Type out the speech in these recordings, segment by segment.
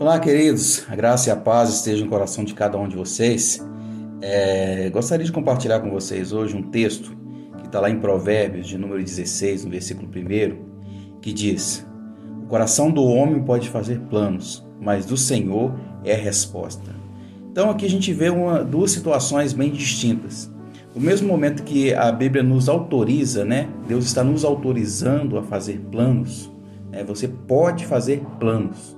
Olá, queridos. A graça e a paz estejam no coração de cada um de vocês. É, gostaria de compartilhar com vocês hoje um texto que está lá em Provérbios, de número 16, no versículo 1, que diz: O coração do homem pode fazer planos, mas do Senhor é a resposta. Então aqui a gente vê uma, duas situações bem distintas. No mesmo momento que a Bíblia nos autoriza, né? Deus está nos autorizando a fazer planos. Né? Você pode fazer planos.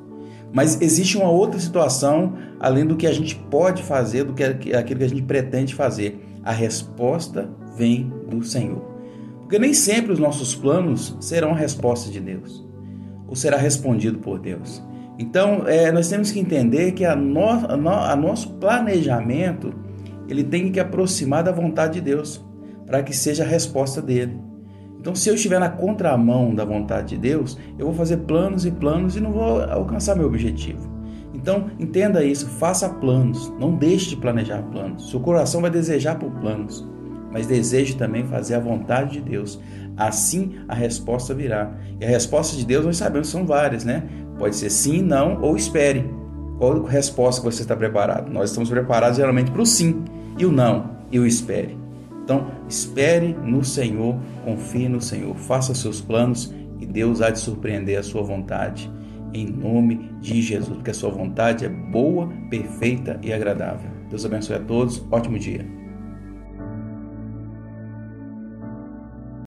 Mas existe uma outra situação além do que a gente pode fazer, do que aquilo que a gente pretende fazer. A resposta vem do Senhor. Porque nem sempre os nossos planos serão a resposta de Deus, ou será respondido por Deus. Então, é, nós temos que entender que a, no, a, no, a nosso planejamento ele tem que aproximar da vontade de Deus, para que seja a resposta dele. Então, se eu estiver na contramão da vontade de Deus, eu vou fazer planos e planos e não vou alcançar meu objetivo. Então, entenda isso, faça planos, não deixe de planejar planos. Seu coração vai desejar por planos, mas deseje também fazer a vontade de Deus. Assim a resposta virá. E a resposta de Deus nós sabemos são várias, né? Pode ser sim, não ou espere. Qual a resposta que você está preparado? Nós estamos preparados geralmente para o sim e o não e o espere. Então, espere no Senhor, confie no Senhor, faça seus planos e Deus há de surpreender a sua vontade em nome de Jesus, porque a sua vontade é boa, perfeita e agradável. Deus abençoe a todos. Ótimo dia.